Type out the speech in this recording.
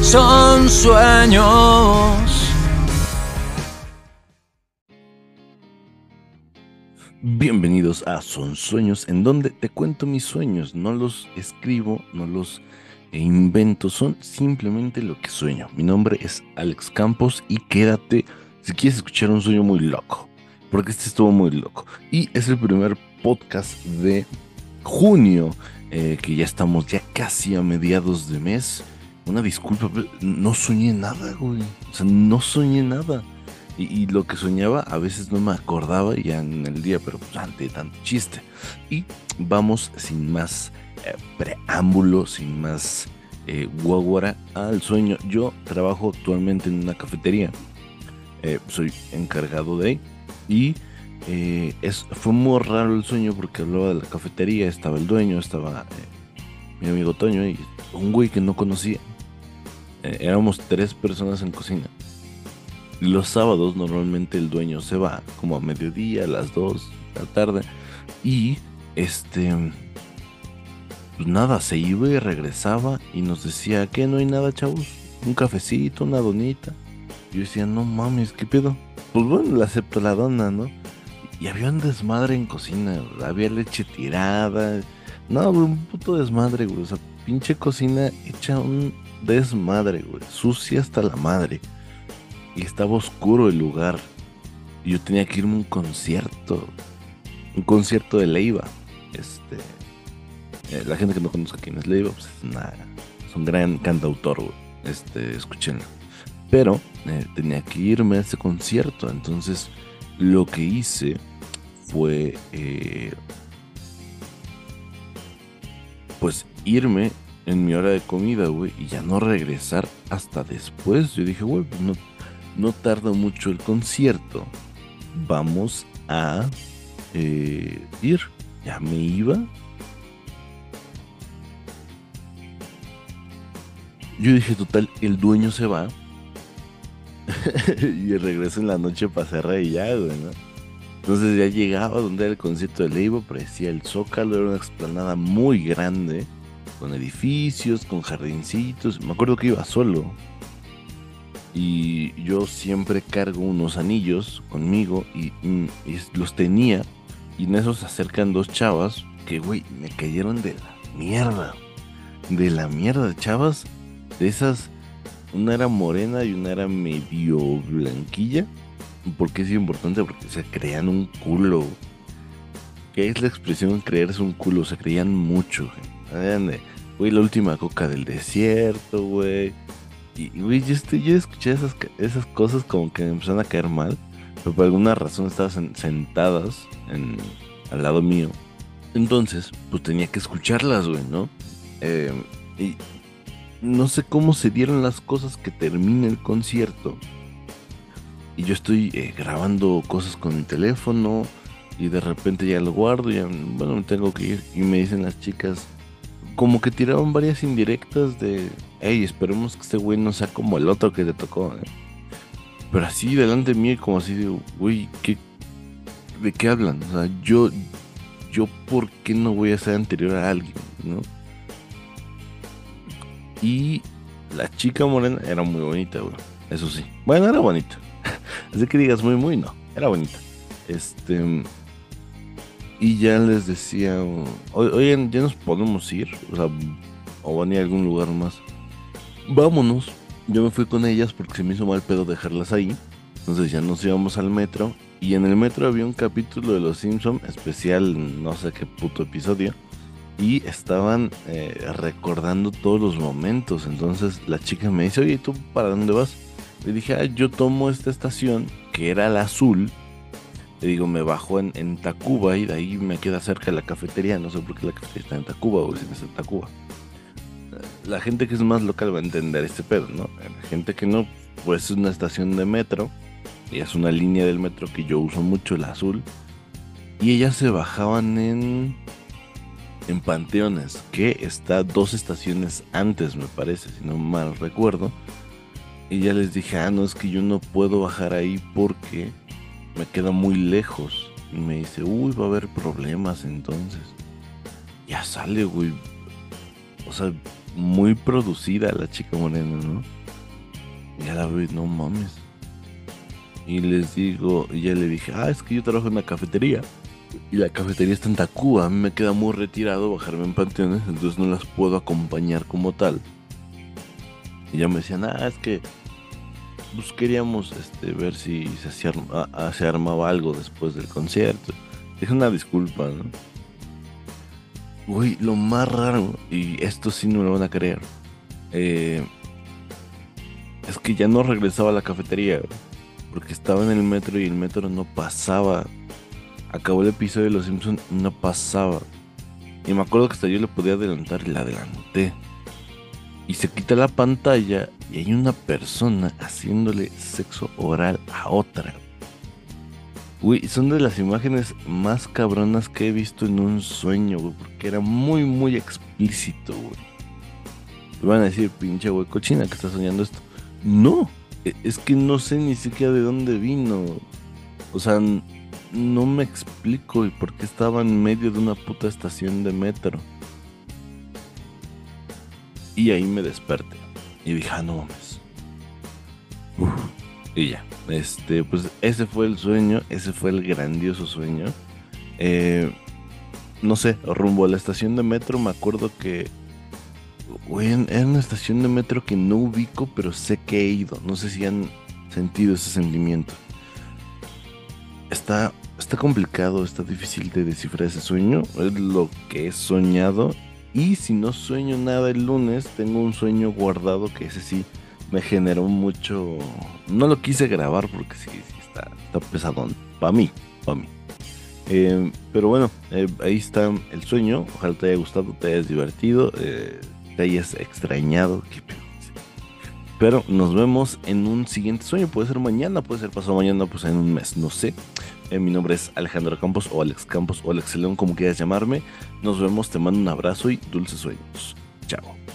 son sueños. Bienvenidos a Son Sueños, en donde te cuento mis sueños. No los escribo, no los invento, son simplemente lo que sueño. Mi nombre es Alex Campos y quédate si quieres escuchar un sueño muy loco, porque este estuvo muy loco. Y es el primer podcast de junio, eh, que ya estamos ya casi a mediados de mes. Una disculpa, no soñé nada, güey. O sea, no soñé nada. Y, lo que soñaba a veces no me acordaba ya en el día, pero pues ante tanto chiste. Y vamos sin más eh, preámbulo, sin más eh, guaguara al sueño. Yo trabajo actualmente en una cafetería. Eh, soy encargado de ahí. Y es, fue muy raro el sueño porque hablaba de la cafetería, estaba el dueño, estaba mi amigo Toño y un güey que no conocía. Éramos tres personas en cocina los sábados normalmente el dueño se va como a mediodía, a las 2 de la tarde. Y este, pues nada, se iba y regresaba y nos decía que no hay nada, chavos. Un cafecito, una donita. Yo decía, no mames, ¿qué pedo? Pues bueno, le acepto la dona, ¿no? Y había un desmadre en cocina, había leche tirada. No, un puto desmadre, güey. O sea, pinche cocina hecha un desmadre, güey. Sucia hasta la madre y estaba oscuro el lugar. Y yo tenía que irme a un concierto, un concierto de Leiva. Este, eh, la gente que no conozca quién es Leiva, pues es, un gran cantautor, Este, escúchenlo. Pero eh, tenía que irme a ese concierto, entonces lo que hice fue, eh, pues irme en mi hora de comida, güey, y ya no regresar hasta después. Yo dije, güey, pues no no tarda mucho el concierto. Vamos a eh, ir. Ya me iba. Yo dije, total, el dueño se va. y regreso en la noche para cerrar y ya, güey, ¿no? Entonces ya llegaba donde era el concierto de Leiva, parecía el Zócalo, era una explanada muy grande, con edificios, con jardincitos. Me acuerdo que iba solo y yo siempre cargo unos anillos conmigo y, los tenía y en eso se acercan dos chavas que, güey, me cayeron de la mierda. De la mierda, chavas. De esas, una era morena y una era medio blanquilla. ¿Por qué es importante? Porque se crean un culo. ¿Qué es la expresión creerse un culo? Se creían mucho. La última coca del desierto, güey y, güey, yo, yo escuché esas, esas cosas como que me empezaron a caer mal. Pero por alguna razón estaban sentadas en, al lado mío. Entonces, pues tenía que escucharlas, güey, ¿no? Eh, y no sé cómo se dieron las cosas que termina el concierto. Y yo estoy eh, grabando cosas con mi teléfono. Y de repente ya lo guardo. Y ya, bueno, me tengo que ir. Y me dicen las chicas, como que tiraban varias indirectas de, hey, esperemos que este güey no sea como el otro que te tocó. ¿eh? Pero así delante de mí, como así de, güey, ¿qué, ¿de qué hablan? O sea, yo, yo, ¿por qué no voy a ser anterior a alguien? ¿no? Y la chica morena era muy bonita, güey. Eso sí. Bueno, era bonita. Así que digas muy, muy, no. Era bonita. Este. Y ya les decía, oye, ya nos podemos ir, o van a ir a algún lugar más. Vámonos. Yo me fui con ellas porque se me hizo mal pedo dejarlas ahí. Entonces ya nos íbamos al metro. Y en el metro había un capítulo de Los Simpson especial, no sé qué puto episodio. Y estaban eh, recordando todos los momentos. Entonces la chica me dice, oye, ¿tú para dónde vas? Le dije, ah, yo tomo esta estación, que era la azul, digo, me bajo en, en, Tacuba y de ahí me queda cerca la cafetería. No sé por qué la cafetería está en Tacuba o si no está en Tacuba. La gente que es más local va a entender este pedo, ¿no? La gente que no, pues es una estación de metro y es una línea del metro que yo uso mucho, el azul. Y ellas se bajaban en, en Panteones, que está dos estaciones antes, me parece, si no mal recuerdo. Y ya les dije, ah, no, es que yo no puedo bajar ahí porque me queda muy lejos. Y me dice, uy, va a haber problemas entonces. Ya sale, güey. O sea, muy producida la chica morena, ¿no? Ya la veo, no mames. Y les digo, y ya le dije, ah, es que yo trabajo en una cafetería. Y la cafetería está en Tacuba. A mí me queda muy retirado bajarme en panteones, entonces no las puedo acompañar como tal. Y ya me decían, ah, es que pues queríamos este, ver si se, ah, se armaba algo después del concierto. Es una disculpa, ¿no? Lo más raro, y esto sí no lo van a creer, eh, es que ya no regresaba a la cafetería, porque estaba en el metro y el metro no pasaba. Acabó el episodio de Los Simpsons, no pasaba. Y me acuerdo que hasta yo le podía adelantar y la adelanté. Y se quita la pantalla y hay una persona haciéndole sexo oral a otra. Uy, son de las imágenes más cabronas que he visto en un sueño, güey, porque era muy, muy explícito, güey. Me van a decir, pinche güey, cochina, que está soñando esto. No, e, es que no sé ni siquiera de dónde vino. O sea, no me explico y por qué estaba en medio de una puta estación de metro. Y ahí me desperté. Y dije, ah. Y ya. Este, pues ese fue el sueño, ese fue el grandioso sueño. Eh, no sé, rumbo a la estación de metro, me acuerdo que. era una estación de metro que no ubico, pero sé que he ido. No sé si han sentido ese sentimiento. Está, está complicado, está difícil de descifrar ese sueño. Es lo que he soñado. Y si no sueño nada el lunes, tengo un sueño guardado que ese sí me generó mucho. No lo quise grabar porque sí, está, está pesadón. Para mí, para mí. Eh, pero bueno, eh, ahí está el sueño. Ojalá te haya gustado, te hayas divertido, eh, te hayas extrañado. Pero nos vemos en un siguiente sueño. Puede ser mañana, puede ser pasado mañana, pues en un mes, no sé. mi nombre es Alejandro Campos o Alex Campos o Alex León, como quieras llamarme. Nos vemos, te mando un abrazo y dulces sueños. Chao.